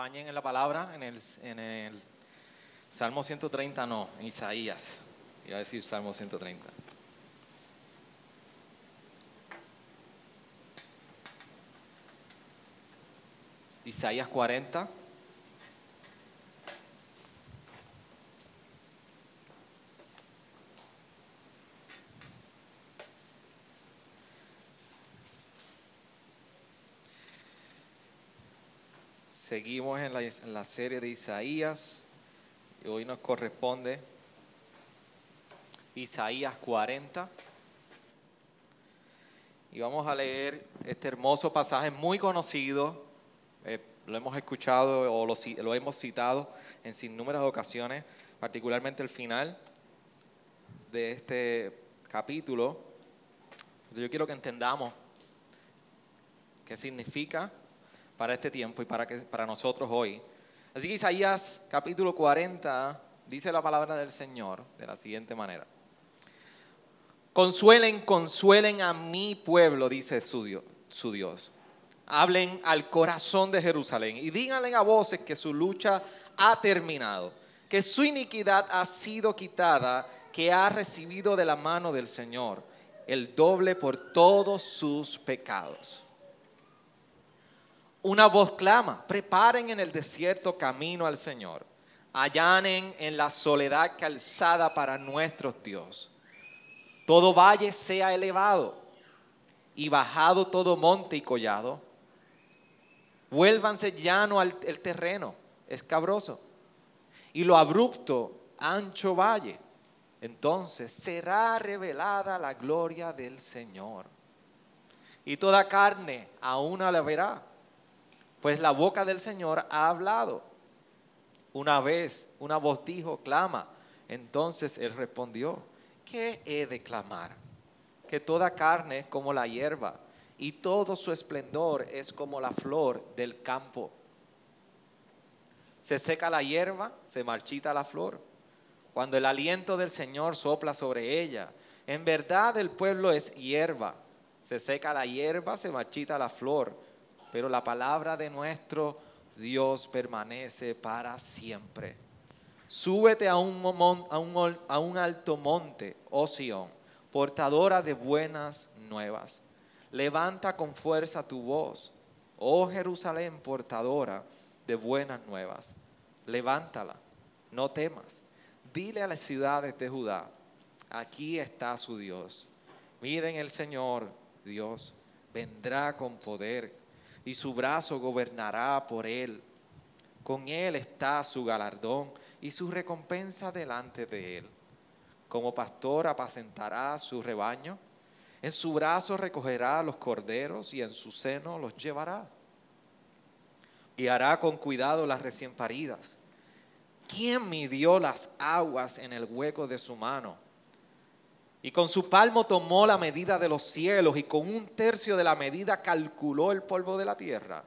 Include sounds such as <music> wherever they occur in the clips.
Acompañen en la palabra, en el, en el Salmo 130, no, en Isaías. Iba a decir Salmo 130. Isaías 40. Seguimos en la, en la serie de Isaías y hoy nos corresponde Isaías 40. Y vamos a leer este hermoso pasaje muy conocido, eh, lo hemos escuchado o lo, hemos citado en sinnúmeras ocasiones, particularmente el final de este capítulo. Yo quiero que entendamos qué significa para este tiempo y para, que, para nosotros hoy. Así que Isaías capítulo 40 dice la palabra del Señor de la siguiente manera. Consuelen, consuelen a mi pueblo, dice su Dios, su Dios. Hablen al corazón de Jerusalén y díganle a voces que su lucha ha terminado, que su iniquidad ha sido quitada, que ha recibido de la mano del Señor el doble por todos sus pecados. Una voz clama, preparen en el desierto camino al Señor, allanen en la soledad calzada para nuestro Dios. Todo valle sea elevado y bajado todo monte y collado. Vuélvanse llano al el terreno, escabroso, y lo abrupto, ancho valle. Entonces será revelada la gloria del Señor. Y toda carne aún la verá pues la boca del Señor ha hablado. Una vez una voz dijo, clama. Entonces él respondió, ¿qué he de clamar? Que toda carne es como la hierba y todo su esplendor es como la flor del campo. Se seca la hierba, se marchita la flor. Cuando el aliento del Señor sopla sobre ella, en verdad el pueblo es hierba. Se seca la hierba, se marchita la flor pero la palabra de nuestro Dios permanece para siempre. Súbete a un, a un alto monte, oh Sión, portadora de buenas nuevas. Levanta con fuerza tu voz, oh Jerusalén, portadora de buenas nuevas. Levántala, no temas. Dile a las ciudades de Judá, aquí está su Dios. Miren el Señor, Dios, vendrá con poder y su brazo gobernará por él. Con él está su galardón y su recompensa delante de él. Como pastor apacentará su rebaño, en su brazo recogerá los corderos y en su seno los llevará. Guiará con cuidado las recién paridas. ¿Quién midió las aguas en el hueco de su mano? Y con su palmo tomó la medida de los cielos y con un tercio de la medida calculó el polvo de la tierra.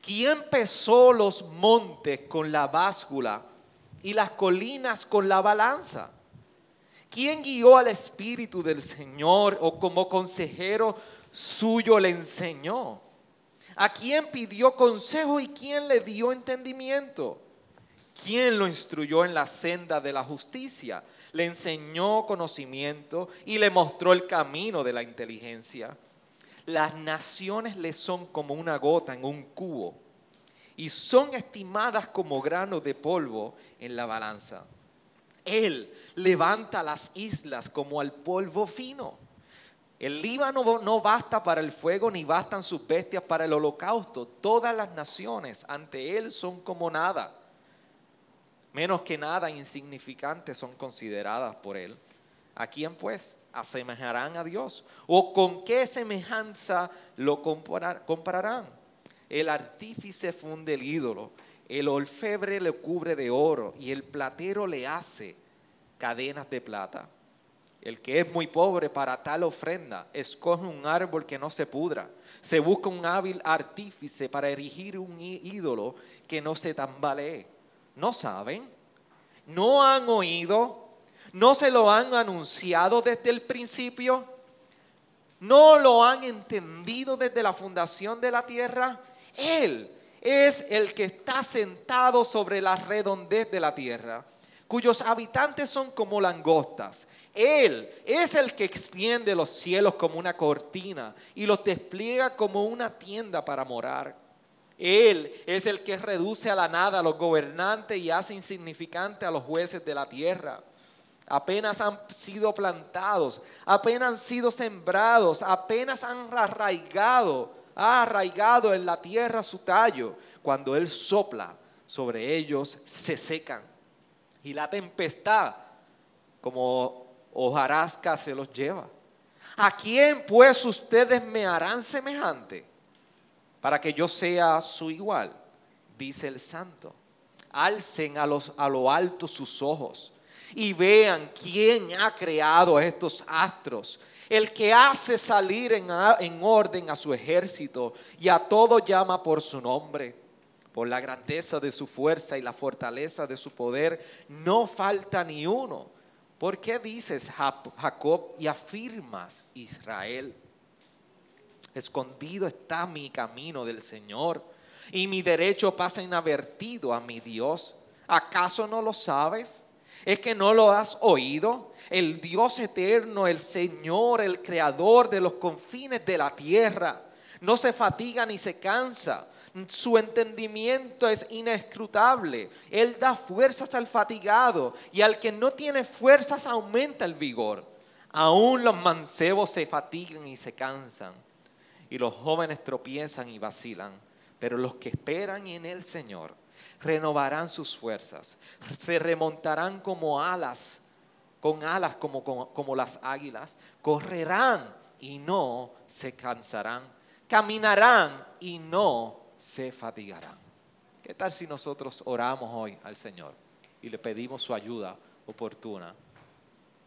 ¿Quién pesó los montes con la báscula y las colinas con la balanza? ¿Quién guió al Espíritu del Señor o como consejero suyo le enseñó? ¿A quién pidió consejo y quién le dio entendimiento? ¿Quién lo instruyó en la senda de la justicia? Le enseñó conocimiento y le mostró el camino de la inteligencia. Las naciones le son como una gota en un cubo y son estimadas como granos de polvo en la balanza. Él levanta las islas como al polvo fino. El Líbano no basta para el fuego ni bastan sus bestias para el holocausto. Todas las naciones ante Él son como nada. Menos que nada insignificantes son consideradas por Él. ¿A quién pues asemejarán a Dios? ¿O con qué semejanza lo comparar- compararán? El artífice funde el ídolo, el orfebre le cubre de oro y el platero le hace cadenas de plata. El que es muy pobre para tal ofrenda, escoge un árbol que no se pudra. Se busca un hábil artífice para erigir un ídolo que no se tambalee. ¿No saben? ¿No han oído? ¿No se lo han anunciado desde el principio? ¿No lo han entendido desde la fundación de la tierra? Él es el que está sentado sobre la redondez de la tierra, cuyos habitantes son como langostas. Él es el que extiende los cielos como una cortina y los despliega como una tienda para morar. Él es el que reduce a la nada a los gobernantes y hace insignificante a los jueces de la tierra. Apenas han sido plantados, apenas han sido sembrados, apenas han arraigado, ha arraigado en la tierra su tallo. Cuando Él sopla sobre ellos, se secan. Y la tempestad, como hojarasca se los lleva. ¿A quién pues ustedes me harán semejante para que yo sea su igual? Dice el santo. Alcen a, los, a lo alto sus ojos y vean quién ha creado estos astros. El que hace salir en, en orden a su ejército y a todo llama por su nombre. Por la grandeza de su fuerza y la fortaleza de su poder, no falta ni uno ¿Por qué dices Jacob y afirmas Israel? Escondido está mi camino del Señor y mi derecho pasa inadvertido a mi Dios. ¿Acaso no lo sabes? ¿Es que no lo has oído? El Dios eterno, el Señor, el creador de los confines de la tierra, no se fatiga ni se cansa su entendimiento es inescrutable. Él da fuerzas al fatigado y al que no tiene fuerzas aumenta el vigor. Aún los mancebos se fatigan y se cansan y los jóvenes tropiezan y vacilan. Pero los que esperan en el Señor renovarán sus fuerzas, se remontarán como alas, con alas como, como, como las águilas, correrán y no se cansarán, caminarán y no se fatigarán. ¿Qué tal si nosotros oramos hoy al Señor y le pedimos su ayuda oportuna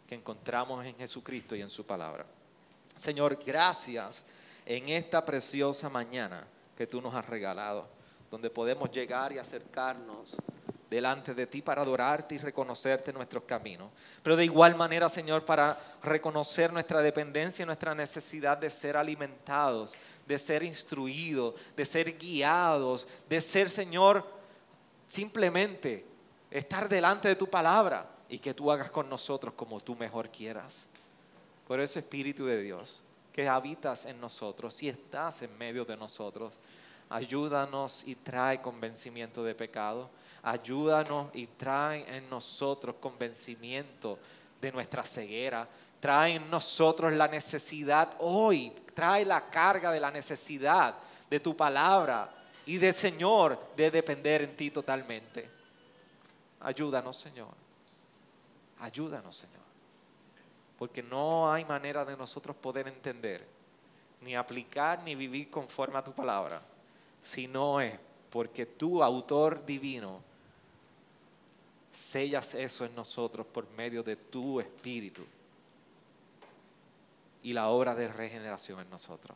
que encontramos en Jesucristo y en su palabra? Señor, gracias en esta preciosa mañana que tú nos has regalado, donde podemos llegar y acercarnos delante de ti para adorarte y reconocerte en nuestros caminos. Pero de igual manera, Señor, para reconocer nuestra dependencia y nuestra necesidad de ser alimentados de ser instruidos, de ser guiados, de ser, Señor, simplemente estar delante de tu palabra y que tú hagas con nosotros como tú mejor quieras. Por eso, Espíritu de Dios, que habitas en nosotros y estás en medio de nosotros, ayúdanos y trae convencimiento de pecado. Ayúdanos y trae en nosotros convencimiento de nuestra ceguera. Trae en nosotros la necesidad hoy trae la carga de la necesidad de tu palabra y de Señor de depender en ti totalmente. Ayúdanos, Señor. Ayúdanos, Señor. Porque no hay manera de nosotros poder entender, ni aplicar, ni vivir conforme a tu palabra, si no es porque tu autor divino sellas eso en nosotros por medio de tu espíritu y la obra de regeneración en nosotros.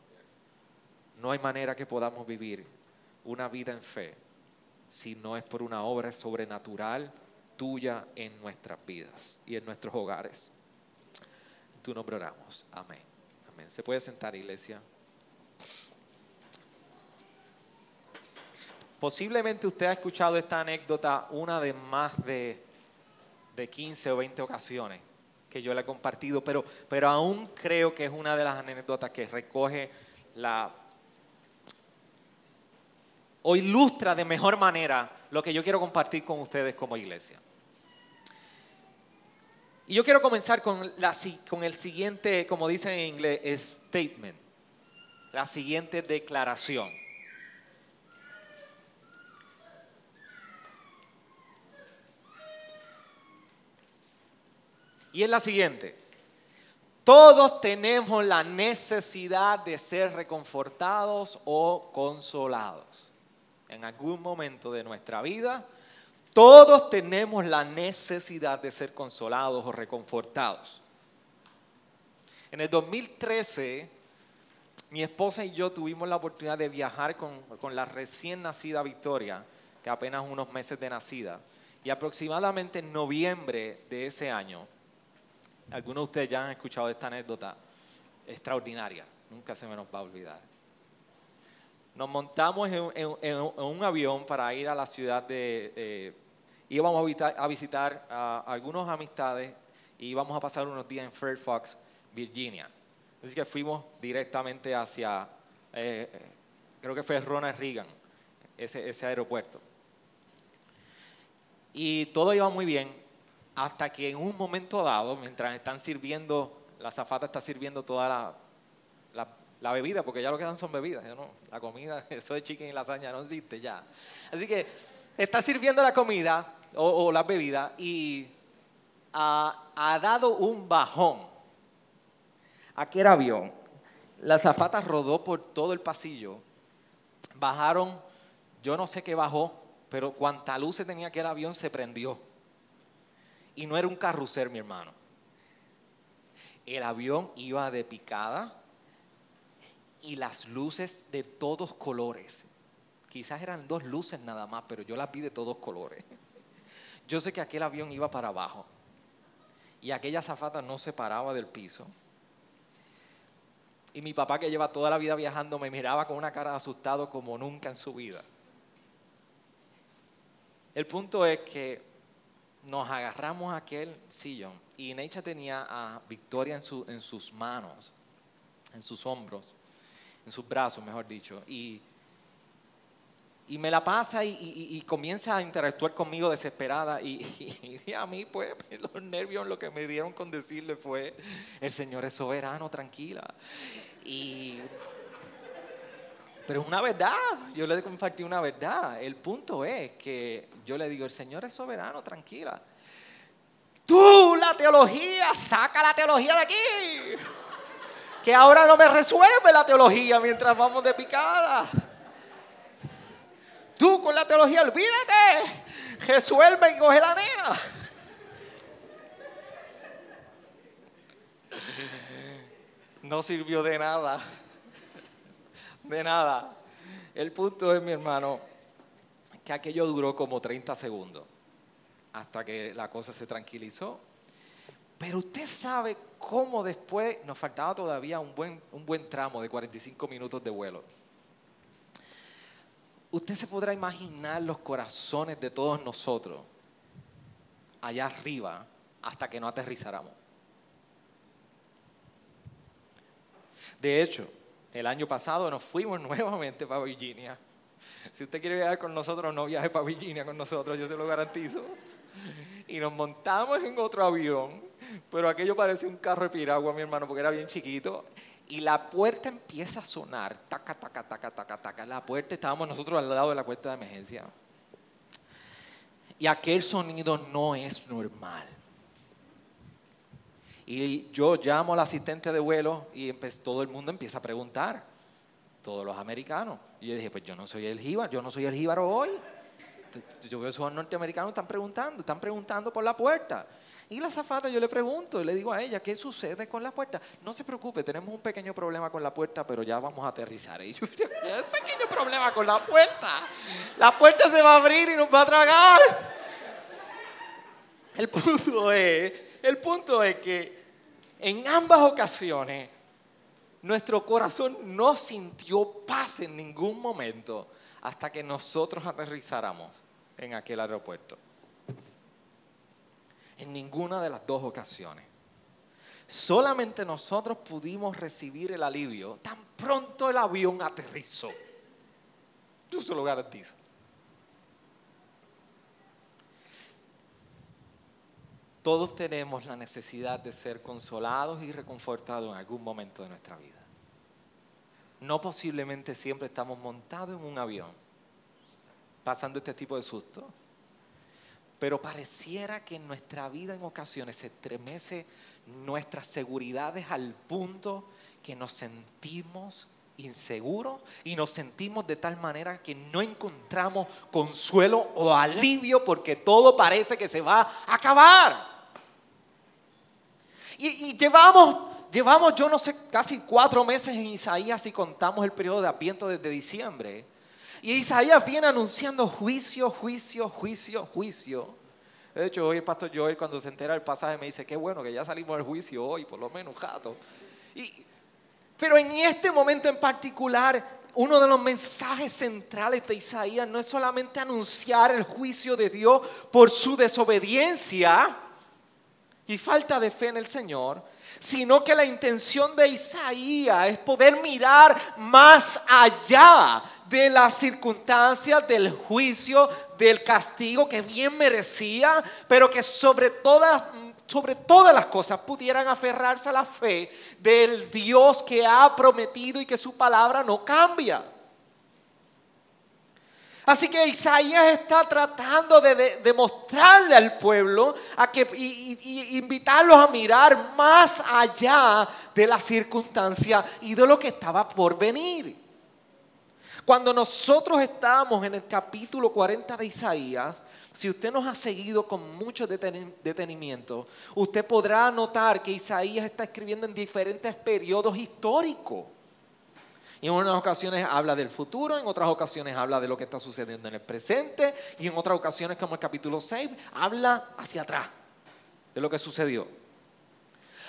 No hay manera que podamos vivir una vida en fe si no es por una obra sobrenatural tuya en nuestras vidas y en nuestros hogares. Tu nombre oramos. Amén. Amén. ¿Se puede sentar, iglesia? Posiblemente usted ha escuchado esta anécdota una de más de, de 15 o 20 ocasiones que yo le he compartido, pero, pero aún creo que es una de las anécdotas que recoge la o ilustra de mejor manera lo que yo quiero compartir con ustedes como iglesia. Y yo quiero comenzar con, el siguiente, como dicen en inglés, statement, la siguiente declaración. Y es la siguiente. Todos tenemos la necesidad de ser reconfortados o consolados. En algún momento de nuestra vida, todos tenemos la necesidad de ser consolados o reconfortados. En el 2013, mi esposa y yo tuvimos la oportunidad de viajar con, con la recién nacida Victoria, que apenas unos meses de nacida. Y aproximadamente en noviembre de ese año, algunos de ustedes ya han escuchado esta anécdota extraordinaria, nunca se me nos va a olvidar. Nos montamos en, un avión para ir a la ciudad de... íbamos a visitar, a, algunos amistades y íbamos a pasar unos días en Fairfax, Virginia. Así que fuimos directamente hacia, eh, creo que fue Ronald Reagan, ese, ese aeropuerto. Y todo iba muy bien, hasta que en un momento dado, mientras están sirviendo, la zafata está sirviendo toda la, bebida, porque ya lo que dan son bebidas, no, la comida, <laughs> eso de chicken y lasaña no existe ya. Así que está sirviendo la comida o, la bebida y ha, dado un bajón. Aquel avión, la zafata rodó por todo el pasillo, bajaron, yo no sé qué bajó, pero cuanta luz tenía aquel avión se prendió. Y no era un carrusel, mi hermano. El avión iba de picada y las luces de todos colores. Quizás eran dos luces nada más, pero yo las vi de todos colores. Yo sé que aquel avión iba para abajo y aquella zafata no se paraba del piso. Y mi papá que lleva toda la vida viajando me miraba con una cara asustado como nunca en su vida. El punto es que nos agarramos a aquel sillón y Necha tenía a Victoria en, su, en sus manos, en sus hombros, en sus brazos, mejor dicho, y, y me la pasa y, comienza a interactuar conmigo desesperada y, <laughs> y, a mí pues <laughs> los nervios lo que me dieron con decirle fue, el Señor es soberano, tranquila. Y pero es una verdad, yo le compartí una verdad. El punto es que yo le digo, el Señor es soberano, tranquila. Tú, la teología, saca la teología de aquí. Que ahora no me resuelve la teología mientras vamos de picada. Tú con la teología, olvídate. Resuelve y coge. No sirvió de nada de nada. El punto es, mi hermano, que aquello duró como 30 segundos hasta que la cosa se tranquilizó. Pero usted sabe cómo después nos faltaba todavía un buen, un buen tramo de 45 minutos de vuelo. Usted se podrá imaginar los corazones de todos nosotros allá arriba hasta que no aterrizáramos. De hecho, el año pasado nos fuimos <laughs> nuevamente para Virginia. Si usted quiere viajar con nosotros, no viaje para Virginia con nosotros, yo se lo garantizo. Y nos montamos en otro avión, pero aquello parecía un carro de piragua, mi hermano, porque era bien chiquito. Y la puerta empieza a sonar, taca, taca, taca, taca, taca. La puerta, estábamos nosotros al lado de la puerta de emergencia. Y aquel sonido no es normal. Y yo llamo al asistente de vuelo y todo el mundo empieza a preguntar, todos los americanos. Y yo dije, pues yo no soy el jíbaro, yo no soy el jíbaro hoy. Yo veo esos norteamericanos están preguntando, están preguntando por la puerta. Y la zafata yo le pregunto y le digo a ella, ¿qué sucede con la puerta? No se preocupe, tenemos un pequeño problema con la puerta, pero ya vamos a aterrizar. Y yo, <laughs> un pequeño problema con la puerta. La puerta se va a abrir y nos va a tragar. El punto es el punto es que en ambas ocasiones nuestro corazón no sintió paz en ningún momento hasta que nosotros aterrizáramos en aquel aeropuerto. En ninguna de las dos ocasiones. Solamente nosotros pudimos recibir el alivio tan pronto el avión aterrizó. Yo se lo garantizo. Todos tenemos la necesidad de ser consolados y reconfortados en algún momento de nuestra vida. No posiblemente siempre estamos montados en un avión, pasando este tipo de susto, pero pareciera que en nuestra vida en ocasiones se estremece nuestras seguridades al punto que nos sentimos inseguros y nos sentimos de tal manera que no encontramos consuelo o alivio porque todo parece que se va a acabar. Y, llevamos, llevamos, yo no sé, casi cuatro meses en Isaías y contamos el periodo de Adviento desde diciembre. Y Isaías viene anunciando juicio, juicio, juicio, juicio. De hecho, hoy el pastor Joel cuando se entera del pasaje me dice, qué bueno que ya salimos del juicio hoy, por lo menos, jato. Pero en este momento en particular, uno de los mensajes centrales de Isaías no es solamente anunciar el juicio de Dios por su desobediencia y falta de fe en el Señor, sino que la intención de Isaías es poder mirar más allá de las circunstancias, del juicio, del castigo que bien merecía, pero que sobre todas sobre todas las cosas pudieran aferrarse a la fe del Dios que ha prometido y que su palabra no cambia. Así que Isaías está tratando de demostrarle al pueblo a que, y, invitarlos a mirar más allá de la circunstancia y de lo que estaba por venir. Cuando nosotros estamos en el capítulo 40 de Isaías, si usted nos ha seguido con mucho detenimiento, usted podrá notar que Isaías está escribiendo en diferentes periodos históricos. En unas ocasiones habla del futuro, en otras ocasiones habla de lo que está sucediendo en el presente y en otras ocasiones, como el capítulo 6, habla hacia atrás de lo que sucedió.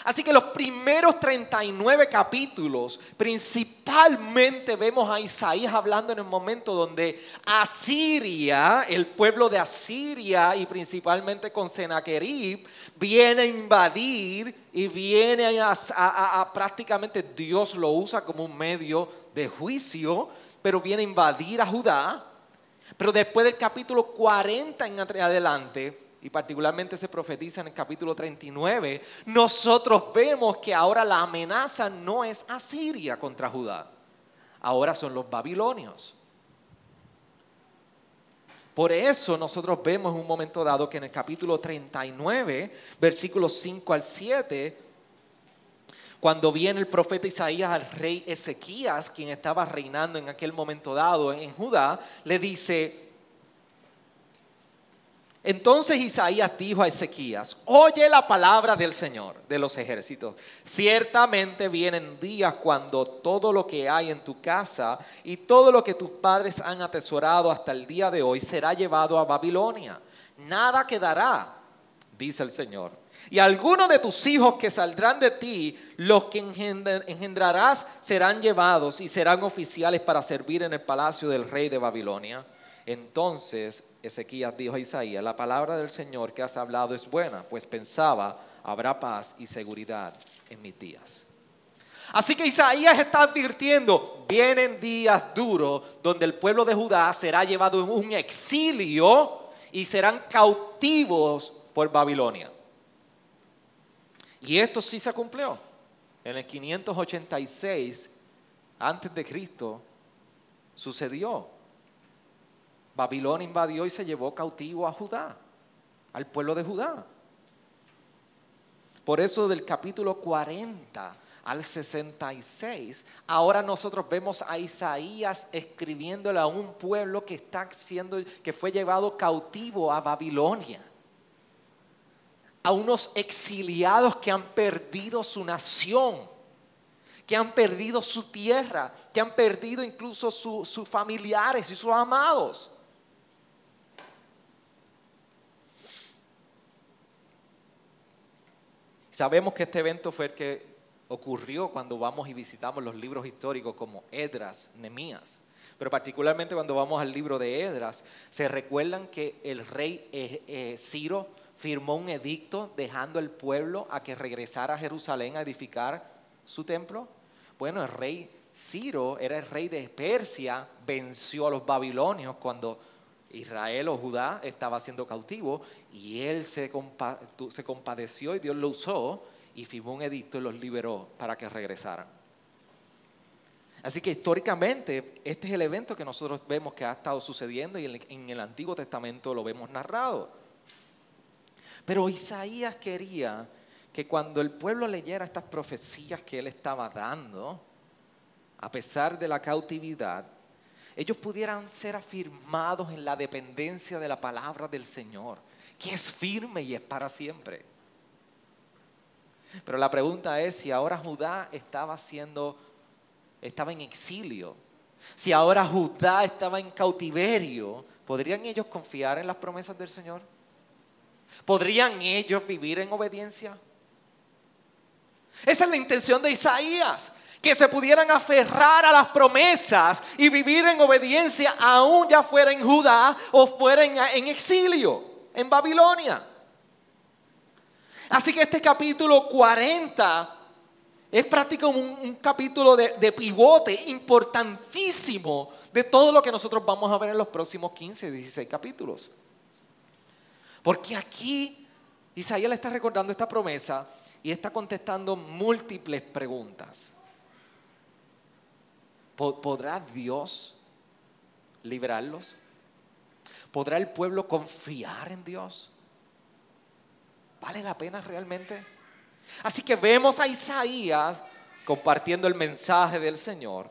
Así que los primeros 39 capítulos, principalmente vemos a Isaías hablando en el momento donde Asiria, el pueblo de Asiria y principalmente con Sennacherib, viene a invadir y viene a, a prácticamente Dios lo usa como un medio de juicio, pero viene a invadir a Judá. Pero después del capítulo 40 en adelante, y particularmente se profetiza en el capítulo 39, nosotros vemos que ahora la amenaza no es Asiria contra Judá, ahora son los babilonios. Por eso nosotros vemos en un momento dado que en el capítulo 39, versículos 5 al 7, cuando viene el profeta Isaías al rey Ezequías, quien estaba reinando en aquel momento dado en Judá, le dice, entonces Isaías dijo a Ezequías, oye la palabra del Señor de los ejércitos. Ciertamente vienen días cuando todo lo que hay en tu casa y todo lo que tus padres han atesorado hasta el día de hoy será llevado a Babilonia. Nada quedará, dice el Señor. Y algunos de tus hijos que saldrán de ti, los que engendrarás, serán llevados y serán oficiales para servir en el palacio del rey de Babilonia. Entonces Ezequías dijo a Isaías, la palabra del Señor que has hablado es buena, pues pensaba, habrá paz y seguridad en mis días. Así que Isaías está advirtiendo, vienen días duros donde el pueblo de Judá será llevado en un exilio y serán cautivos por Babilonia. Y esto sí se cumplió. En el 586 antes de Cristo sucedió. Babilonia invadió y se llevó cautivo a Judá, al pueblo de Judá. Por eso del capítulo 40 al 66, ahora nosotros vemos a Isaías escribiéndole a un pueblo que está siendo que fue llevado cautivo a Babilonia. A unos exiliados que han perdido su nación, que han perdido su tierra, que han perdido incluso sus familiares y sus amados. Sabemos que este evento fue el que ocurrió cuando vamos y visitamos los libros históricos como Edras, Nemías. Pero particularmente cuando vamos al libro de Edras, se recuerdan que el rey eh, eh, Ciro firmó un edicto dejando al pueblo a que regresara a Jerusalén a edificar su templo. Bueno, el rey Ciro era el rey de Persia, venció a los babilonios cuando Israel o Judá estaba siendo cautivo y él se, se compadeció y Dios lo usó y firmó un edicto y los liberó para que regresaran. Así que históricamente este es el evento que nosotros vemos que ha estado sucediendo y en el Antiguo Testamento lo vemos narrado. Pero Isaías quería que cuando el pueblo leyera estas profecías que él estaba dando, a pesar de la cautividad, ellos pudieran ser afirmados en la dependencia de la palabra del Señor, que es firme y es para siempre. Pero la pregunta es si ahora Judá estaba siendo, estaba en exilio, si ahora Judá estaba en cautiverio, ¿podrían ellos confiar en las promesas del Señor? ¿Podrían ellos vivir en obediencia? Esa es la intención de Isaías, que se pudieran aferrar a las promesas y vivir en obediencia aún ya fuera en Judá o fuera en, exilio, en Babilonia. Así que este capítulo 40 es prácticamente un, capítulo de, de, pivote importantísimo de todo lo que nosotros vamos a ver en los próximos 15, 16 capítulos. Porque aquí Isaías le está recordando esta promesa y está contestando múltiples preguntas. ¿Podrá Dios librarlos? ¿Podrá el pueblo confiar en Dios? ¿Vale la pena realmente? Así que vemos a Isaías compartiendo el mensaje del Señor.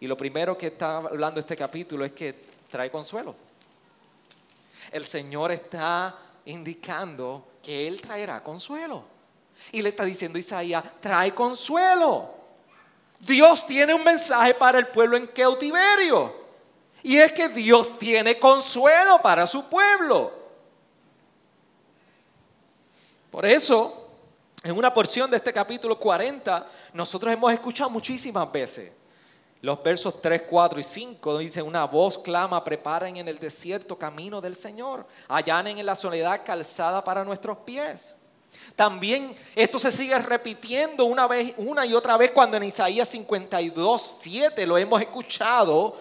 Y lo primero que está hablando este capítulo es que trae consuelo. El Señor está indicando que Él traerá consuelo. Y le está diciendo Isaías, trae consuelo. Dios tiene un mensaje para el pueblo en cautiverio. Y es que Dios tiene consuelo para su pueblo. Por eso, en una porción de este capítulo 40, nosotros hemos escuchado muchísimas veces los versos 3, 4 y 5 dicen, una voz clama, preparen en el desierto camino del Señor, allanen en la soledad calzada para nuestros pies. También esto se sigue repitiendo una vez, una y otra vez cuando en Isaías 52, 7 lo hemos escuchado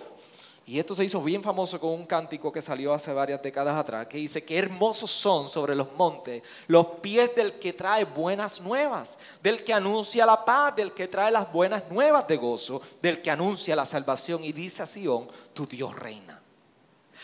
y esto se hizo bien famoso con un cántico que salió hace varias décadas atrás, que dice, qué hermosos son sobre los montes los pies del que trae buenas nuevas, del que anuncia la paz, del que trae las buenas nuevas de gozo, del que anuncia la salvación y dice a Sión, tu Dios reina.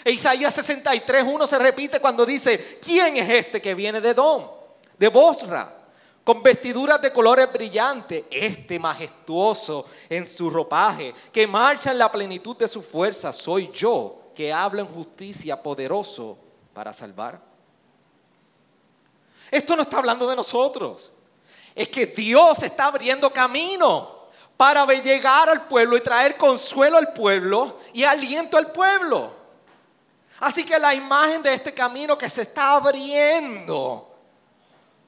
E Isaías 63, 1 se repite cuando dice, ¿quién es este que viene de Dom? De Bosra con vestiduras de colores brillantes, este majestuoso en su ropaje, que marcha en la plenitud de su fuerza, soy yo que hablo en justicia poderoso para salvar. Esto no está hablando de nosotros, es que Dios está abriendo camino para llegar al pueblo y traer consuelo al pueblo y aliento al pueblo. Así que la imagen de este camino que se está abriendo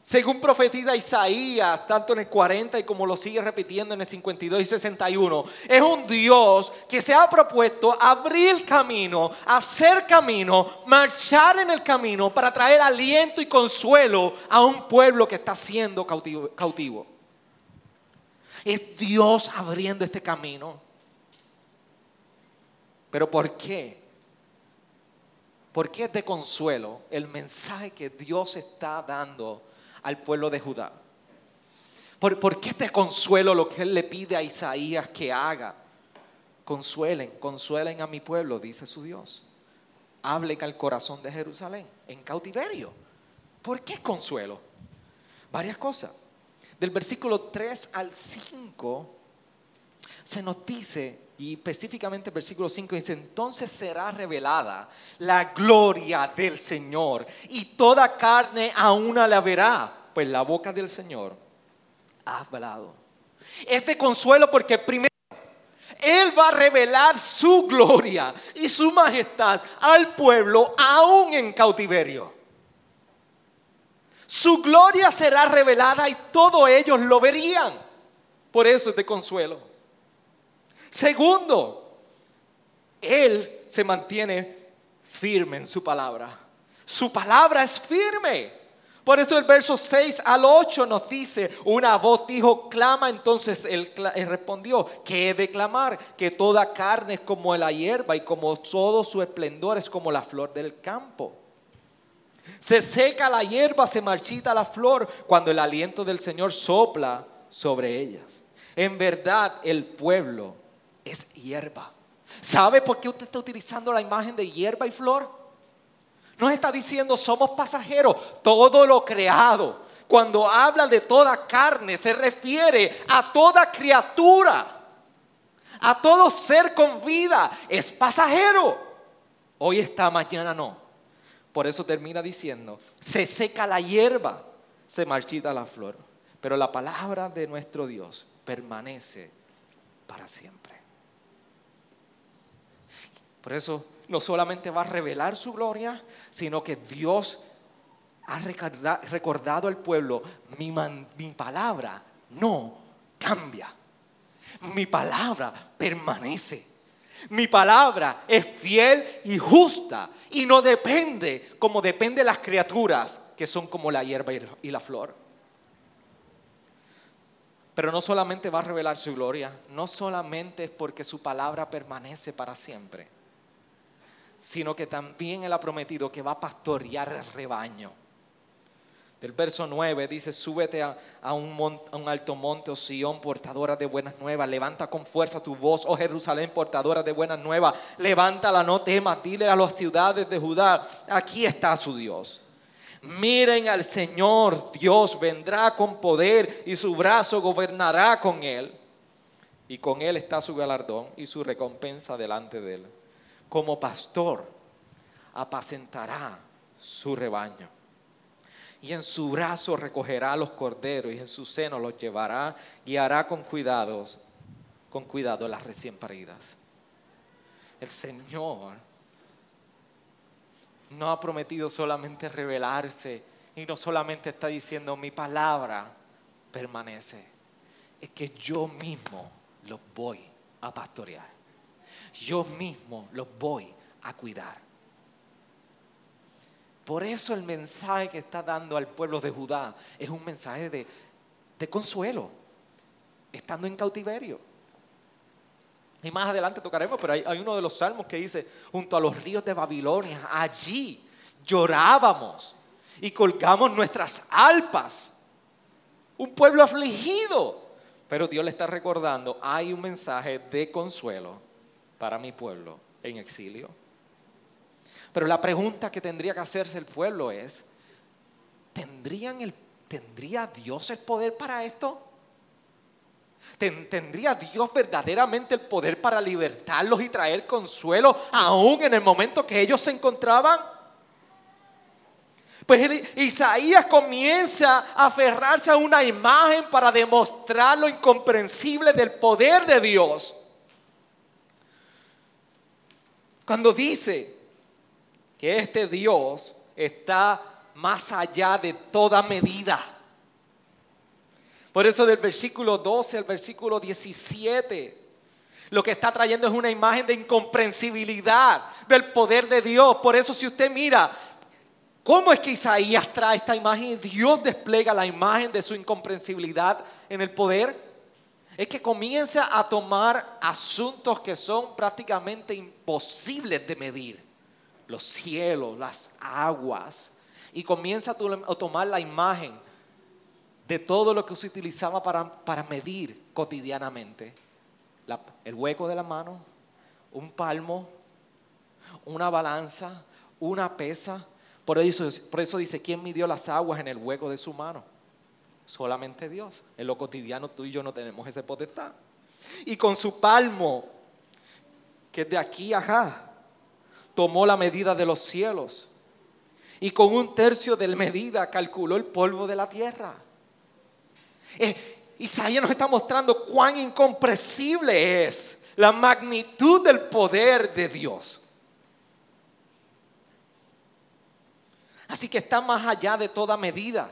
según profetiza Isaías, tanto en el 40 y como lo sigue repitiendo en el 52 y 61, es un Dios que se ha propuesto abrir camino, hacer camino, marchar en el camino para traer aliento y consuelo a un pueblo que está siendo cautivo. cautivo. Es Dios abriendo este camino. Pero ¿por qué? ¿Por qué es de consuelo el mensaje que Dios está dando? Al pueblo de Judá. ¿Por, qué te consuelo lo que él le pide a Isaías que haga? Consuelen, consuelen a mi pueblo, dice su Dios. Hablen al corazón de Jerusalén en cautiverio. ¿Por qué consuelo? Varias cosas. Del versículo 3 al 5 se nos dice, y específicamente el versículo 5 dice, entonces será revelada la gloria del Señor y toda carne a una la verá, pues la boca del Señor ha hablado. Este consuelo porque primero Él va a revelar su gloria y su majestad al pueblo aún en cautiverio. Su gloria será revelada y todos ellos lo verían. Por eso es de consuelo. Segundo, Él se mantiene firme en su palabra. Su palabra es firme. Por eso el verso 6 al 8 nos dice, una voz dijo, clama, entonces él, respondió, ¿qué he de clamar? Que toda carne es como la hierba y como todo su esplendor es como la flor del campo. Se seca la hierba, se marchita la flor cuando el aliento del Señor sopla sobre ellas. En verdad el pueblo es hierba. ¿Sabe por qué usted está utilizando la imagen de hierba y flor? Nos está diciendo, somos pasajeros, todo lo creado, cuando habla de toda carne, se refiere a toda criatura, a todo ser con vida. Es pasajero. Hoy está, mañana no. Por eso termina diciendo, se seca la hierba, se marchita la flor. Pero la palabra de nuestro Dios permanece para siempre. Por eso no solamente va a revelar su gloria, sino que Dios ha recordado al pueblo, mi, mi palabra no cambia. Mi palabra permanece. Mi palabra es fiel y justa y no depende como depende las criaturas que son como la hierba y la flor. Pero no solamente va a revelar su gloria, no solamente es porque su palabra permanece para siempre, sino que también Él ha prometido que va a pastorear el rebaño. Del verso 9 dice, súbete a, un, alto monte, oh Sión, portadora de buenas nuevas, levanta con fuerza tu voz, oh Jerusalén, portadora de buenas nuevas, levántala, no temas, dile a las ciudades de Judá, aquí está su Dios. Miren al Señor, Dios vendrá con poder y su brazo gobernará con él. Y con él está su galardón y su recompensa delante de él como pastor, apacentará su rebaño. Y en su brazo recogerá los corderos y en su seno los llevará, y hará con cuidados, con cuidado las recién paridas. El Señor no ha prometido solamente revelarse y no solamente está diciendo mi palabra permanece, es que yo mismo los voy a pastorear yo mismo los voy a cuidar. Por eso el mensaje que está dando al pueblo de Judá es un mensaje de, consuelo, estando en cautiverio. Y más adelante tocaremos, pero hay, hay, uno de los salmos que dice, junto a los ríos de Babilonia, allí llorábamos y colgamos nuestras alpas. Un pueblo afligido. Pero Dios le está recordando, hay un mensaje de consuelo para mi pueblo en exilio. Pero la pregunta que tendría que hacerse el pueblo es, ¿tendrían el, ¿tendría Dios el poder para esto? ¿Tendría Dios verdaderamente el poder para libertarlos y traer consuelo aún en el momento que ellos se encontraban? Pues Isaías comienza a aferrarse a una imagen para demostrar lo incomprensible del poder de Dios. Cuando dice que este Dios está más allá de toda medida. Por eso del versículo 12 al versículo 17, lo que está trayendo es una imagen de incomprensibilidad del poder de Dios. Por eso si usted mira, ¿cómo es que Isaías trae esta imagen Dios despliega la imagen de su incomprensibilidad en el poder? Es que comienza a tomar asuntos que son prácticamente imposibles de medir. Los cielos, las aguas. Y comienza a tomar la imagen de todo lo que se utilizaba para, medir cotidianamente. el hueco de la mano, un palmo, una balanza, una pesa. Por eso, por eso dice, ¿quién midió las aguas en el hueco de su mano? Solamente Dios. En lo cotidiano tú y yo no tenemos ese potestad. Y con su palmo, que es de aquí a acá, tomó la medida de los cielos. Y con un tercio de la medida calculó el polvo de la tierra. Eh, Isaías nos está mostrando cuán incomprensible es la magnitud del poder de Dios. Así que está más allá de toda medida.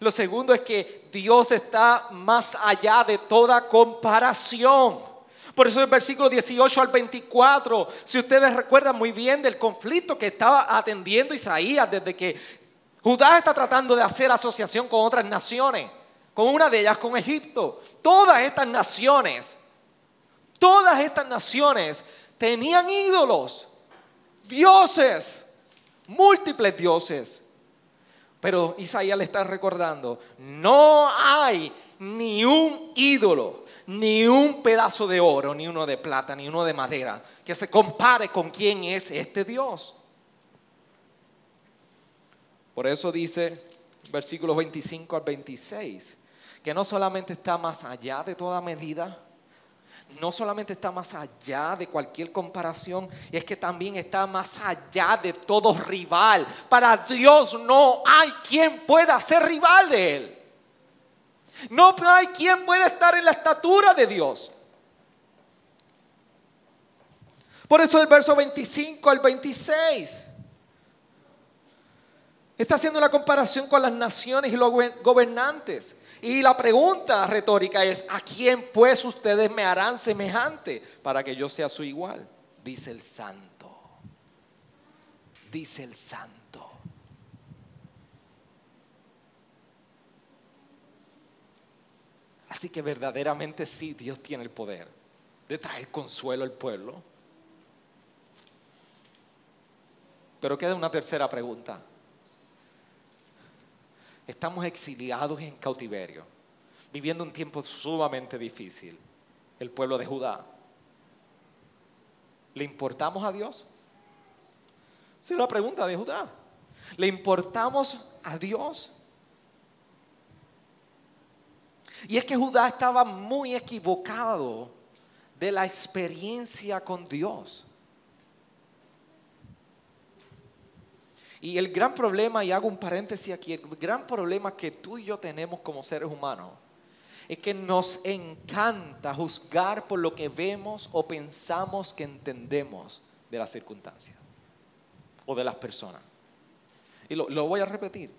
Lo segundo es que Dios está más allá de toda comparación. Por eso el versículo 18 al 24, si ustedes recuerdan muy bien del conflicto que estaba atendiendo Isaías desde que Judá está tratando de hacer asociación con otras naciones, con una de ellas con Egipto. Todas estas naciones, todas estas naciones tenían ídolos, dioses, múltiples dioses. Pero Isaías le está recordando, no hay ni un ídolo, ni un pedazo de oro, ni uno de plata, ni uno de madera, que se compare con quién es este Dios. Por eso dice versículos 25 al 26, que no solamente está más allá de toda medida, no solamente está más allá de cualquier comparación, es que también está más allá de todo rival. Para Dios no hay quien pueda ser rival de Él. No hay quien pueda estar en la estatura de Dios. Por eso el verso 25 al 26 está haciendo una comparación con las naciones y los gobernantes. Y la pregunta retórica es, ¿a quién pues ustedes me harán semejante para que yo sea su igual? Dice el santo. Dice el santo. Así que verdaderamente sí, Dios tiene el poder de traer consuelo al pueblo. Pero queda una tercera pregunta. Estamos exiliados en cautiverio, viviendo un tiempo sumamente difícil, el pueblo de Judá. ¿Le importamos a Dios? Esa es la pregunta de Judá. ¿Le importamos a Dios? Y es que Judá estaba muy equivocado de la experiencia con Dios. Y el gran problema, y hago un paréntesis aquí, el gran problema que tú y yo tenemos como seres humanos es que nos encanta juzgar por lo que vemos o pensamos que entendemos de las circunstancias o de las personas. Y lo, lo voy a repetir.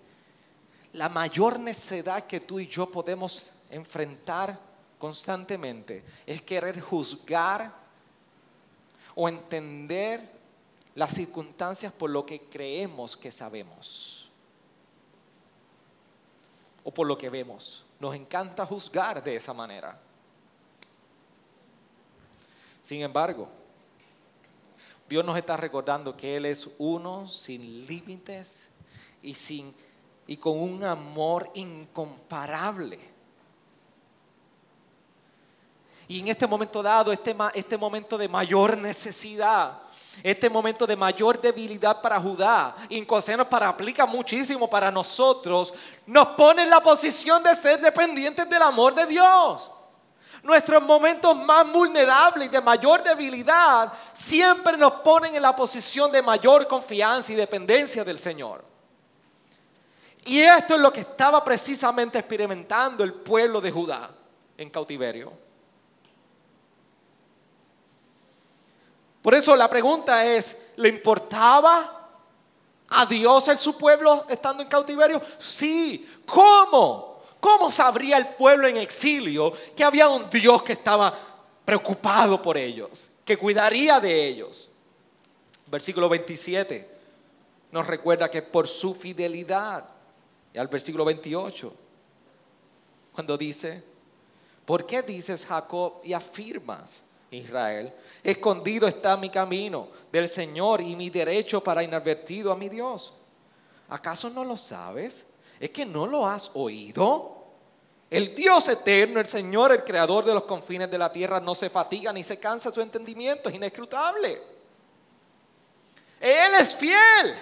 La mayor necesidad que tú y yo podemos enfrentar constantemente es querer juzgar o entender las circunstancias por lo que creemos que sabemos o por lo que vemos. Nos encanta juzgar de esa manera. Sin embargo, Dios nos está recordando que Él es uno sin límites y, sin, y con un amor incomparable. Y en este momento dado, este, este momento de mayor necesidad, este momento de mayor debilidad para Judá, inconsciente para aplica muchísimo para nosotros, nos pone en la posición de ser dependientes del amor de Dios. Nuestros momentos más vulnerables y de mayor debilidad siempre nos ponen en la posición de mayor confianza y dependencia del Señor. Y esto es lo que estaba precisamente experimentando el pueblo de Judá en cautiverio. Por eso la pregunta es, ¿le importaba a Dios en su pueblo estando en cautiverio? Sí. ¿Cómo? ¿Cómo sabría el pueblo en exilio que había un Dios que estaba preocupado por ellos, que cuidaría de ellos? Versículo 27 nos recuerda que por su fidelidad, y al versículo 28, cuando dice, ¿por qué dices Jacob y afirmas? Israel, escondido está mi camino del Señor y mi derecho para inadvertido a mi Dios. ¿Acaso no lo sabes? ¿Es que no lo has oído? El Dios eterno, el Señor, el creador de los confines de la tierra, no se fatiga ni se cansa, su entendimiento es inescrutable. Él es fiel.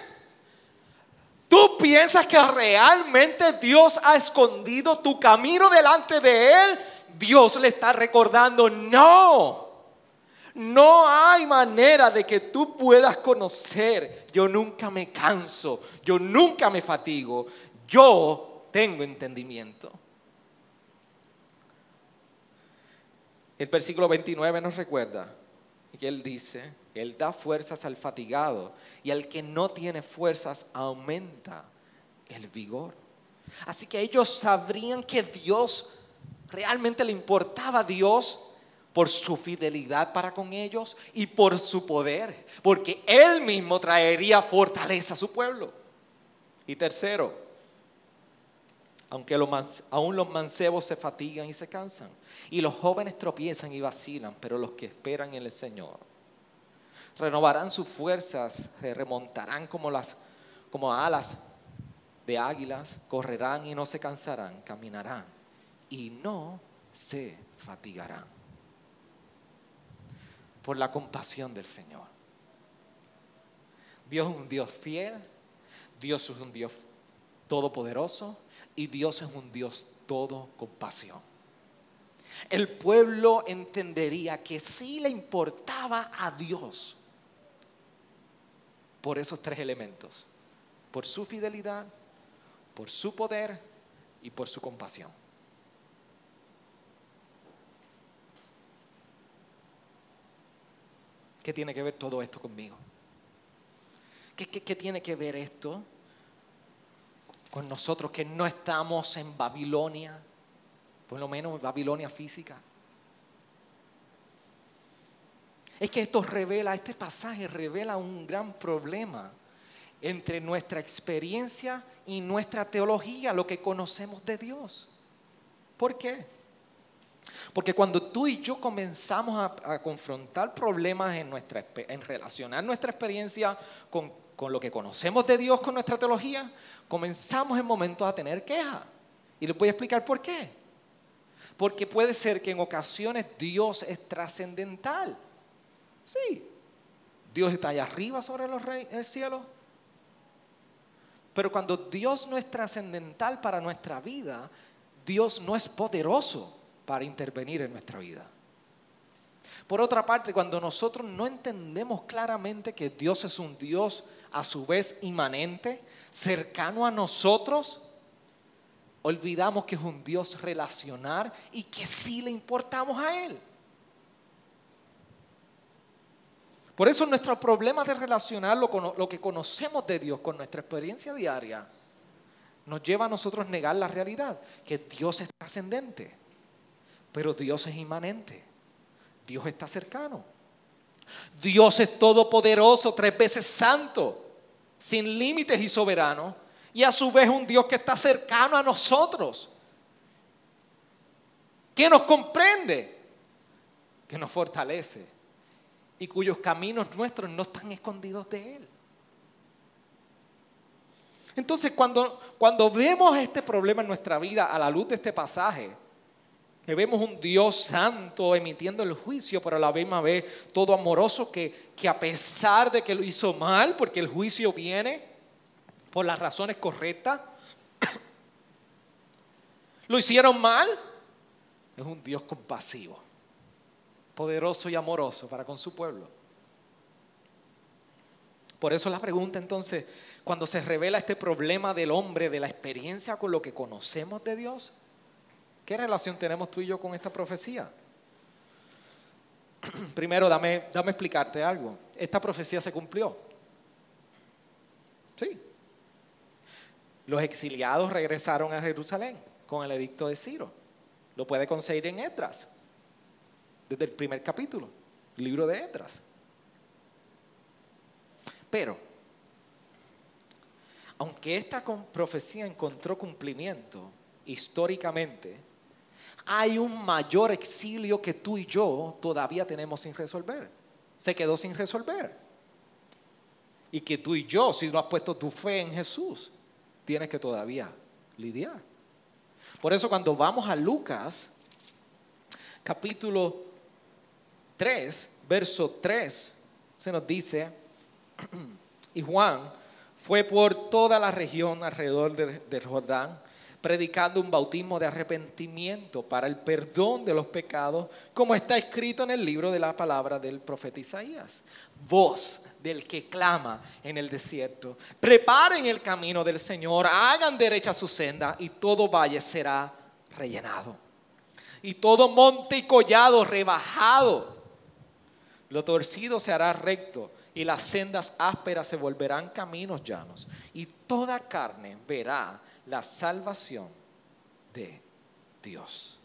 ¿Tú piensas que realmente Dios ha escondido tu camino delante de Él? Dios le está recordando, no. No hay manera de que tú puedas conocer. Yo nunca me canso, yo nunca me fatigo, yo tengo entendimiento. El versículo 29 nos recuerda que Él dice, Él da fuerzas al fatigado y al que no tiene fuerzas aumenta el vigor. Así que ellos sabrían que Dios realmente le importaba a Dios por su fidelidad para con ellos y por su poder, porque Él mismo traería fortaleza a su pueblo. Y tercero, aunque aún los mancebos se fatigan y se cansan, y los jóvenes tropiezan y vacilan, pero los que esperan en el Señor renovarán sus fuerzas, se remontarán como las como alas de águilas, correrán y no se cansarán, caminarán y no se fatigarán por la compasión del Señor. Dios es un Dios fiel, Dios es un Dios todopoderoso y Dios es un Dios todo compasión. El pueblo entendería que sí le importaba a Dios por esos tres elementos, por su fidelidad, por su poder y por su compasión. ¿Qué tiene que ver todo esto conmigo? ¿Qué, tiene que ver esto con nosotros que no estamos en Babilonia? Por lo menos en Babilonia física. Es que esto revela, este pasaje revela un gran problema entre nuestra experiencia y nuestra teología, lo que conocemos de Dios. ¿Por qué? Porque cuando tú y yo comenzamos a, confrontar problemas en, nuestra, en relacionar nuestra experiencia con, con, lo que conocemos de Dios, con nuestra teología, comenzamos en momentos a tener quejas. Y les voy a explicar por qué. Porque puede ser que en ocasiones Dios es trascendental. Sí, Dios está allá arriba sobre los el cielo. Pero cuando Dios no es trascendental para nuestra vida, Dios no es poderoso para intervenir en nuestra vida. Por otra parte, cuando nosotros no entendemos claramente que Dios es un Dios a su vez inmanente, cercano a nosotros, olvidamos que es un Dios relacional y que sí le importamos a Él. Por eso nuestro problema de relacionar lo, lo que conocemos de Dios con nuestra experiencia diaria nos lleva a nosotros negar la realidad, que Dios es trascendente. Pero Dios es inmanente. Dios está cercano. Dios es todopoderoso, tres veces santo, sin límites y soberano. Y a su vez un Dios que está cercano a nosotros. Que nos comprende. Que nos fortalece. Y cuyos caminos nuestros no están escondidos de Él. Entonces cuando, cuando vemos este problema en nuestra vida a la luz de este pasaje, que vemos un Dios santo emitiendo el juicio, pero a la misma vez todo amoroso, que, que a pesar de que lo hizo mal, porque el juicio viene por las razones correctas, <coughs> lo hicieron mal, es un Dios compasivo, poderoso y amoroso para con su pueblo. Por eso la pregunta entonces, cuando se revela este problema del hombre, de la experiencia con lo que conocemos de Dios, ¿Qué relación tenemos tú y yo con esta profecía? <clears throat> Primero, dame, dame explicarte algo. Esta profecía se cumplió. Sí. Los exiliados regresaron a Jerusalén con el edicto de Ciro. Lo puede conseguir en Etras, desde el primer capítulo, el libro de Etras. Pero, aunque esta profecía encontró cumplimiento históricamente, hay un mayor exilio que tú y yo todavía tenemos sin resolver. Se quedó sin resolver. Y que tú y yo, si no has puesto tu fe en Jesús, tienes que todavía lidiar. Por eso cuando vamos a Lucas, capítulo 3, verso 3, se nos dice, <clears throat> y Juan fue por toda la región alrededor del Jordán predicando un bautismo de arrepentimiento para el perdón de los pecados, como está escrito en el libro de la palabra del profeta Isaías. Voz del que clama en el desierto. Preparen el camino del Señor, hagan derecha su senda y todo valle será rellenado. Y todo monte y collado rebajado. Lo torcido se hará recto y las sendas ásperas se volverán caminos llanos. Y toda carne verá la salvación de Dios.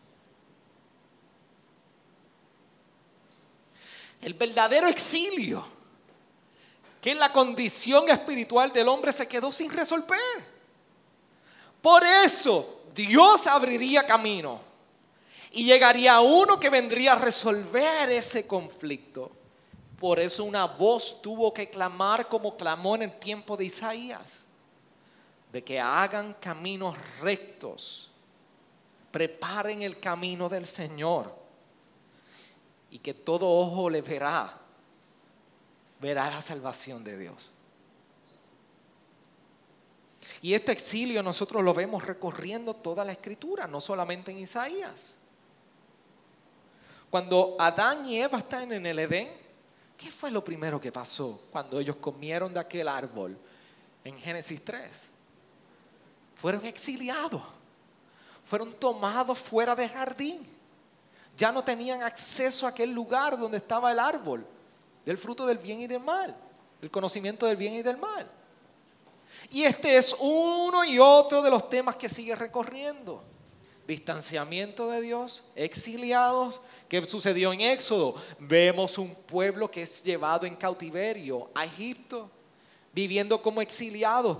El verdadero exilio, que es la condición espiritual del hombre, se quedó sin resolver. Por eso Dios abriría camino y llegaría uno que vendría a resolver ese conflicto. Por eso una voz tuvo que clamar como clamó en el tiempo de Isaías de que hagan caminos rectos, preparen el camino del Señor y que todo ojo le verá, verá la salvación de Dios. Y este exilio nosotros lo vemos recorriendo toda la escritura, no solamente en Isaías. Cuando Adán y Eva están en el Edén, ¿qué fue lo primero que pasó cuando ellos comieron de aquel árbol en Génesis 3? Fueron exiliados, fueron tomados fuera del jardín. Ya no tenían acceso a aquel lugar donde estaba el árbol del fruto del bien y del mal, el conocimiento del bien y del mal. Y este es uno y otro de los temas que sigue recorriendo. Distanciamiento de Dios, exiliados. ¿Qué sucedió en Éxodo? Vemos un pueblo que es llevado en cautiverio a Egipto, viviendo como exiliados,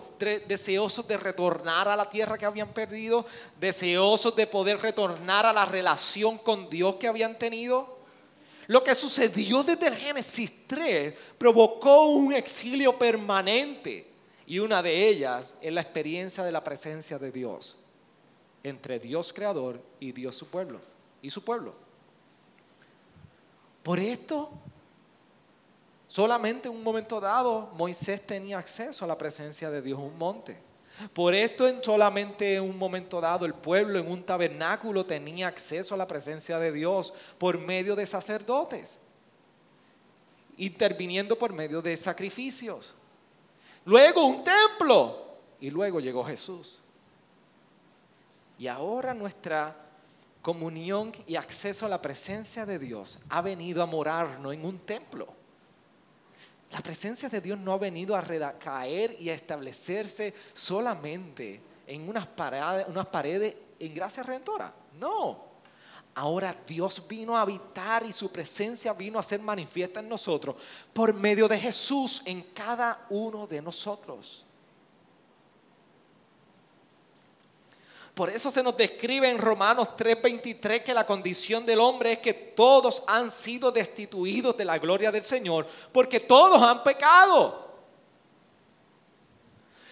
deseosos de retornar a la tierra que habían perdido, deseosos de poder retornar a la relación con Dios que habían tenido. Lo que sucedió desde el Génesis 3 provocó un exilio permanente y una de ellas es la experiencia de la presencia de Dios entre Dios creador y Dios su pueblo y su pueblo. Por esto, solamente en un momento dado Moisés tenía acceso a la presencia de Dios en un monte. Por esto en solamente en un momento dado el pueblo en un tabernáculo tenía acceso a la presencia de Dios por medio de sacerdotes, interviniendo por medio de sacrificios luego un templo y luego llegó Jesús. Y ahora nuestra comunión y acceso a la presencia de Dios ha venido a morarnos en un templo. La presencia de Dios no ha venido a caer y a establecerse solamente en unas paredes, unas paredes en gracia redentora. No. Ahora Dios vino a habitar y su presencia vino a ser manifiesta en nosotros por medio de Jesús en cada uno de nosotros. Por eso se nos describe en Romanos 3:23 que la condición del hombre es que todos han sido destituidos de la gloria del Señor, porque todos han pecado.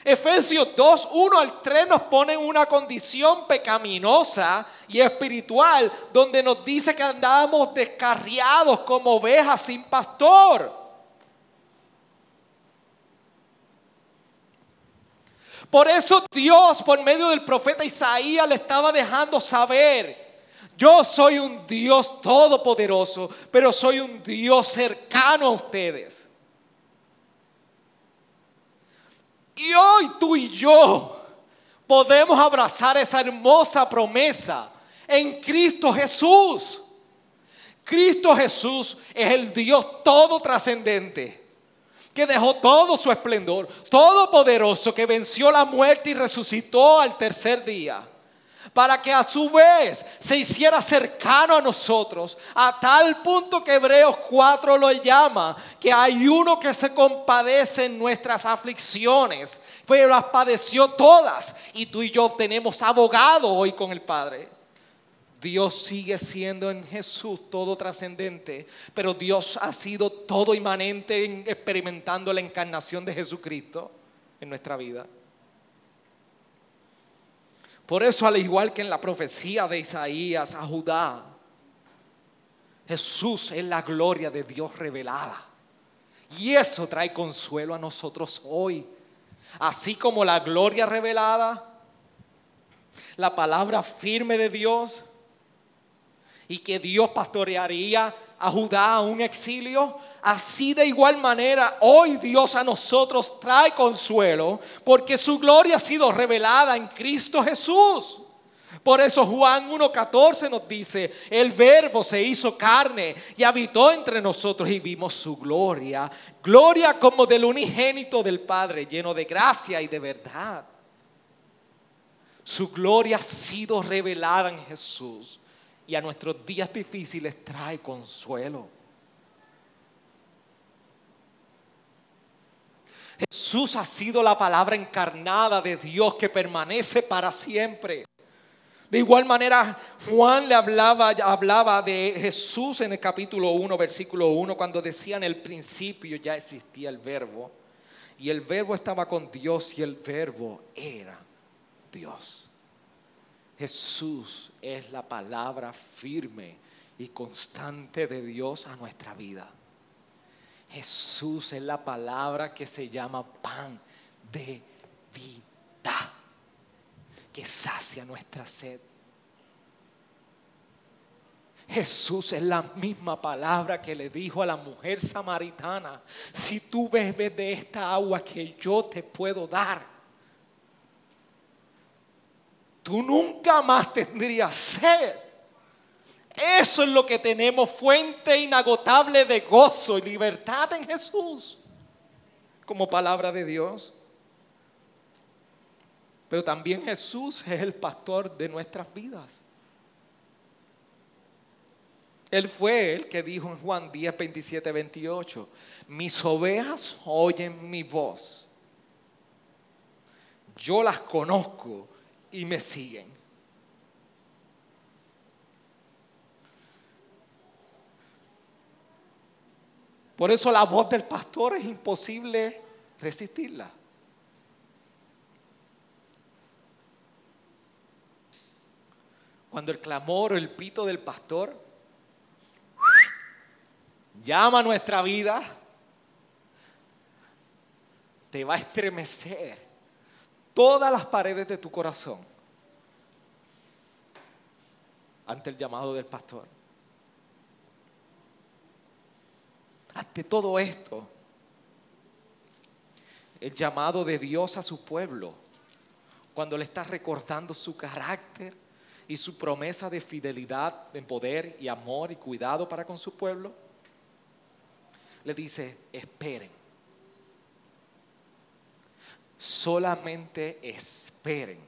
Efesios 2, 1 al 3 nos pone en una condición pecaminosa y espiritual donde nos dice que andábamos descarriados como ovejas sin pastor. Por eso Dios, por medio del profeta Isaías, le estaba dejando saber, yo soy un Dios todopoderoso, pero soy un Dios cercano a ustedes. Y hoy tú y yo podemos abrazar esa hermosa promesa en Cristo Jesús. Cristo Jesús es el Dios todo trascendente, que dejó todo su esplendor, todopoderoso, que venció la muerte y resucitó al tercer día para que a su vez se hiciera cercano a nosotros, a tal punto que Hebreos 4 lo llama, que hay uno que se compadece en nuestras aflicciones, pero las padeció todas, y tú y yo tenemos abogado hoy con el Padre. Dios sigue siendo en Jesús todo trascendente, pero Dios ha sido todo inmanente experimentando la encarnación de Jesucristo en nuestra vida. Por eso, al igual que en la profecía de Isaías a Judá, Jesús es la gloria de Dios revelada. Y eso trae consuelo a nosotros hoy. Así como la gloria revelada, la palabra firme de Dios y que Dios pastorearía a Judá a un exilio, Así de igual manera, hoy Dios a nosotros trae consuelo porque su gloria ha sido revelada en Cristo Jesús. Por eso Juan 1.14 nos dice, el verbo se hizo carne y habitó entre nosotros y vimos su gloria. Gloria como del unigénito del Padre, lleno de gracia y de verdad. Su gloria ha sido revelada en Jesús y a nuestros días difíciles trae consuelo. Jesús ha sido la palabra encarnada de Dios que permanece para siempre. De igual manera, Juan le hablaba, de Jesús en el capítulo 1, versículo 1, cuando decía en el principio ya existía el verbo. Y el verbo estaba con Dios y el verbo era Dios. Jesús es la palabra firme y constante de Dios a nuestra vida. Jesús es la palabra que se llama pan de vida. que sacia nuestra sed. Jesús es la misma palabra que le dijo a la mujer samaritana, si tú bebes de esta agua que yo te puedo dar, tú nunca más tendrías sed. Eso es lo que tenemos, fuente inagotable de gozo y libertad en Jesús, como palabra de Dios. Pero también Jesús es el pastor de nuestras vidas. Él fue el que dijo en Juan 10, 27, 28, mis ovejas oyen mi voz. Yo las conozco y me siguen. Por eso la voz del pastor es imposible resistirla. Cuando el clamor o el pito del pastor llama a nuestra vida, te va a estremecer todas las paredes de tu corazón ante el llamado del pastor. Ante todo esto, el llamado de Dios a su pueblo, cuando le está recordando su carácter y su promesa de fidelidad, de poder y amor y cuidado para con su pueblo, le dice, esperen. Solamente esperen,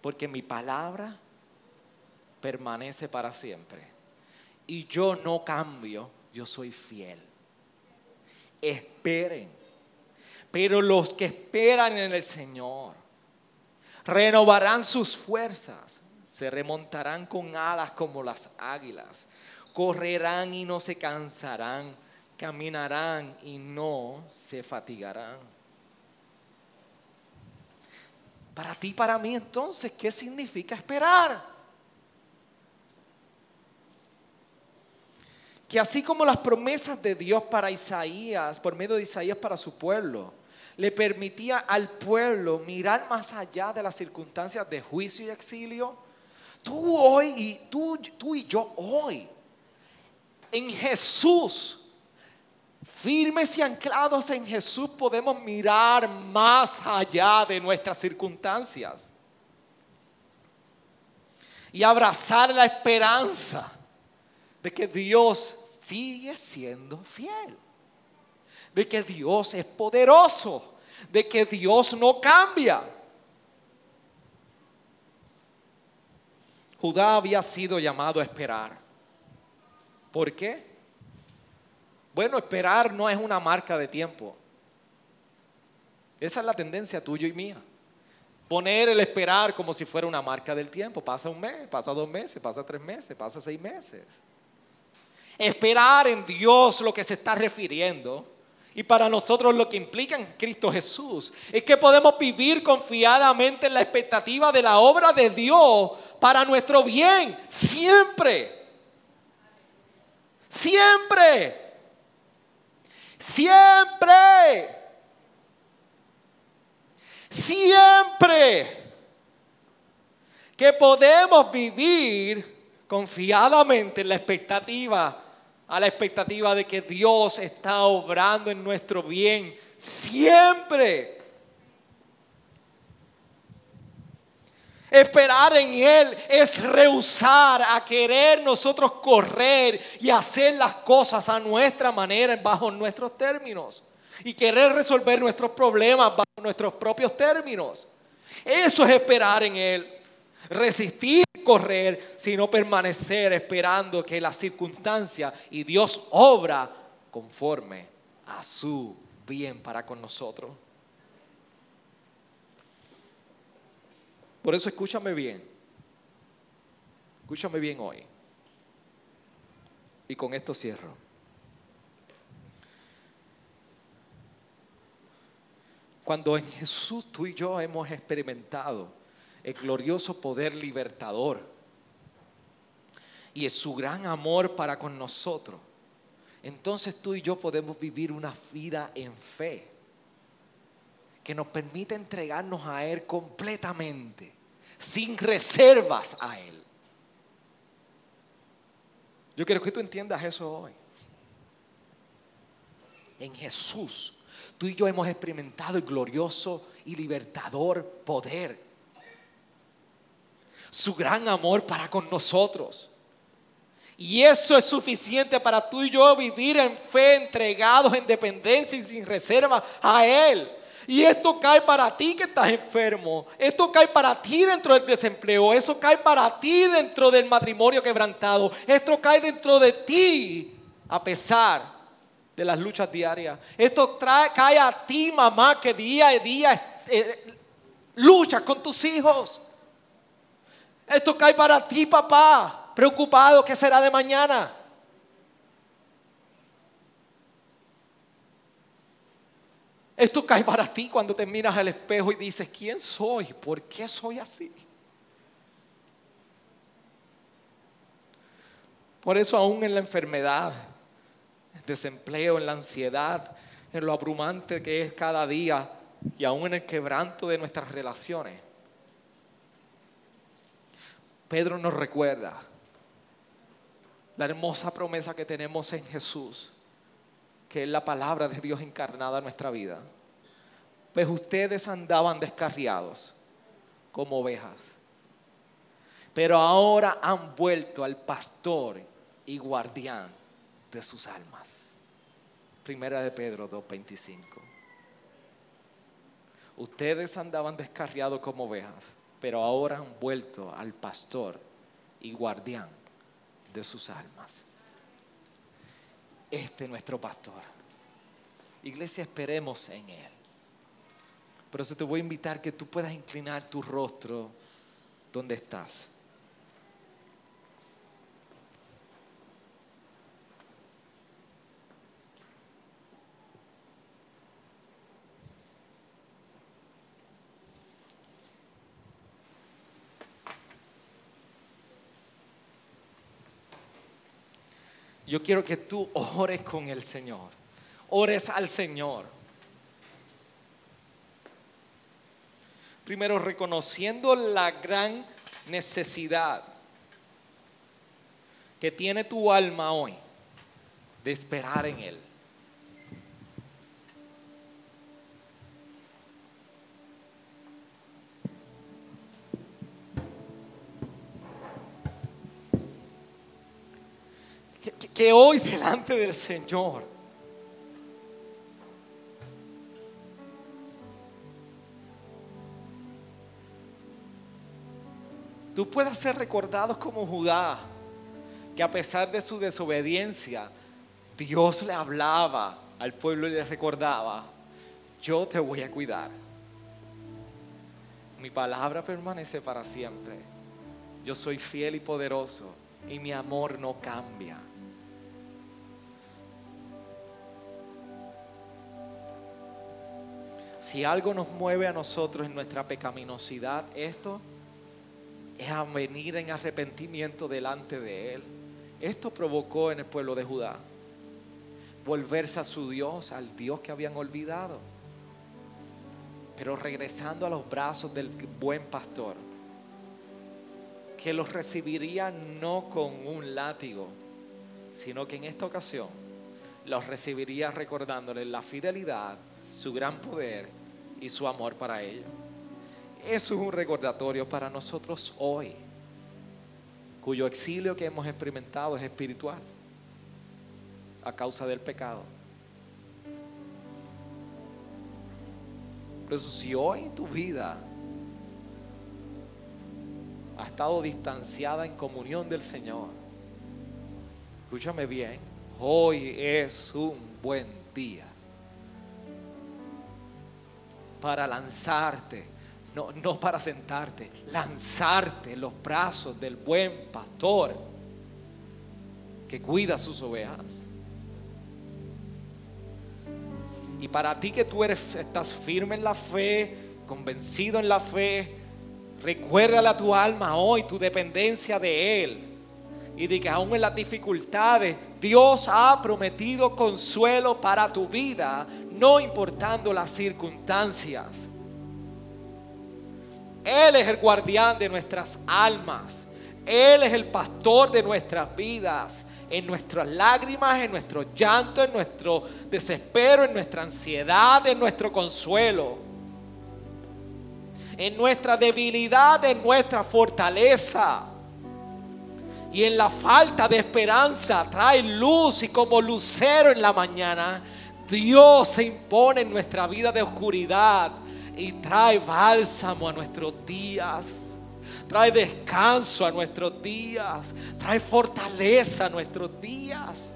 porque mi palabra permanece para siempre. Y yo no cambio, yo soy fiel. Esperen. Pero los que esperan en el Señor renovarán sus fuerzas, se remontarán con alas como las águilas, correrán y no se cansarán caminarán y no se fatigarán. Para ti, para mí entonces, ¿qué significa esperar? Que así como las promesas de Dios para Isaías, por medio de Isaías para su pueblo, le permitía al pueblo mirar más allá de las circunstancias de juicio y exilio, tú hoy y tú, tú y yo hoy, en Jesús, Firmes y anclados en Jesús podemos mirar más allá de nuestras circunstancias y abrazar la esperanza de que Dios sigue siendo fiel, de que Dios es poderoso, de que Dios no cambia. Judá había sido llamado a esperar. ¿Por qué? Bueno, esperar no es una marca de tiempo. Esa es la tendencia tuya y mía. Poner el esperar como si fuera una marca del tiempo. Pasa un mes, pasa dos meses, pasa tres meses, pasa seis meses. Esperar en Dios lo que se está refiriendo y para nosotros lo que implica en Cristo Jesús es que podemos vivir confiadamente en la expectativa de la obra de Dios para nuestro bien, siempre. Siempre. Siempre. Siempre. Que podemos vivir confiadamente en la expectativa, a la expectativa de que Dios está obrando en nuestro bien. Siempre. Esperar en Él es rehusar a querer nosotros correr y hacer las cosas a nuestra manera, bajo nuestros términos. Y querer resolver nuestros problemas bajo nuestros propios términos. Eso es esperar en Él. Resistir, correr, sino permanecer esperando que la circunstancia y Dios obra conforme a su bien para con nosotros. Por eso escúchame bien. Escúchame bien hoy. Y con esto cierro. Cuando en Jesús tú y yo hemos experimentado el glorioso poder libertador y es su gran amor para con nosotros, entonces tú y yo podemos vivir una vida en fe que nos permite entregarnos a Él completamente, sin reservas a Él. Yo quiero que tú entiendas eso hoy. En Jesús, tú y yo hemos experimentado el glorioso y libertador poder. Su gran amor para con nosotros. Y eso es suficiente para tú y yo vivir en fe, entregados en dependencia y sin reserva a Él. Y esto cae para ti que estás enfermo. Esto cae para ti dentro del desempleo. Eso cae para ti dentro del matrimonio quebrantado. Esto cae dentro de ti a pesar de las luchas diarias. Esto cae a ti, mamá, que día a día eh, luchas con tus hijos. Esto cae para ti, papá, preocupado, ¿qué será de mañana? Esto cae para ti cuando te miras al espejo y dices, ¿quién soy? ¿Por qué soy así? Por eso aún en la enfermedad, el desempleo, en la ansiedad, en lo abrumante que es cada día y aún en el quebranto de nuestras relaciones, Pedro nos recuerda la hermosa promesa que tenemos en Jesús que es la palabra de Dios encarnada en nuestra vida. Pues ustedes andaban descarriados como ovejas, pero ahora han vuelto al pastor y guardián de sus almas. Primera de Pedro 2.25. Ustedes andaban descarriados como ovejas, pero ahora han vuelto al pastor y guardián de sus almas este nuestro pastor. Iglesia, esperemos en Él. Por eso te voy a invitar que tú puedas inclinar tu rostro donde estás. Yo quiero que tú ores con el Señor. Ores al Señor. Primero reconociendo la gran necesidad que tiene tu alma hoy de esperar en Él. Hoy delante del Señor tú puedas ser recordado como Judá, que a pesar de su desobediencia, Dios le hablaba al pueblo y le recordaba, yo te voy a cuidar. Mi palabra permanece para siempre. Yo soy fiel y poderoso y mi amor no cambia. Si algo nos mueve a nosotros en nuestra pecaminosidad, esto es a venir en arrepentimiento delante de Él. Esto provocó en el pueblo de Judá volverse a su Dios, al Dios que habían olvidado. Pero regresando a los brazos del buen pastor, que los recibiría no con un látigo, sino que en esta ocasión los recibiría recordándoles la fidelidad su gran poder y su amor para ellos. Eso es un recordatorio para nosotros hoy, cuyo exilio que hemos experimentado es espiritual a causa del pecado. Por eso si hoy tu vida ha estado distanciada en comunión del Señor, escúchame bien, hoy es un buen día para lanzarte, no, no para sentarte, lanzarte en los brazos del buen pastor que cuida sus ovejas. Y para ti que tú eres, estás firme en la fe, convencido en la fe, recuérdale a tu alma hoy tu dependencia de Él. y de que aún en las dificultades Dios ha prometido consuelo para tu vida, no importando las circunstancias. Él es el guardián de nuestras almas. Él es el pastor de nuestras vidas. En nuestras lágrimas, en nuestro llanto, en nuestro desespero, en nuestra ansiedad, en nuestro consuelo. En nuestra debilidad, en nuestra fortaleza. Y en la falta de esperanza trae luz y como lucero en la mañana, Dios se impone en nuestra vida de oscuridad y trae bálsamo a nuestros días. Trae descanso a nuestros días. Trae fortaleza a nuestros días.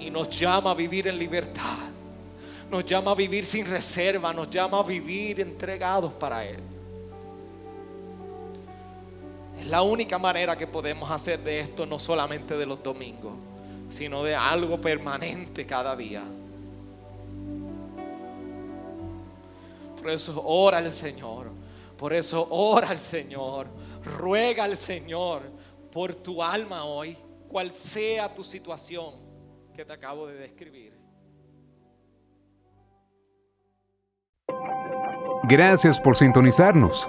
Y nos llama a vivir en libertad. Nos llama a vivir sin reserva. Nos llama a vivir entregados para Él. Es la única manera que podemos hacer de esto, no solamente de los domingos, sino de algo permanente cada día. Por eso ora al Señor. Por eso ora al Señor. Ruega al Señor por tu alma hoy, cual sea tu situación que te acabo de describir. Gracias por sintonizarnos.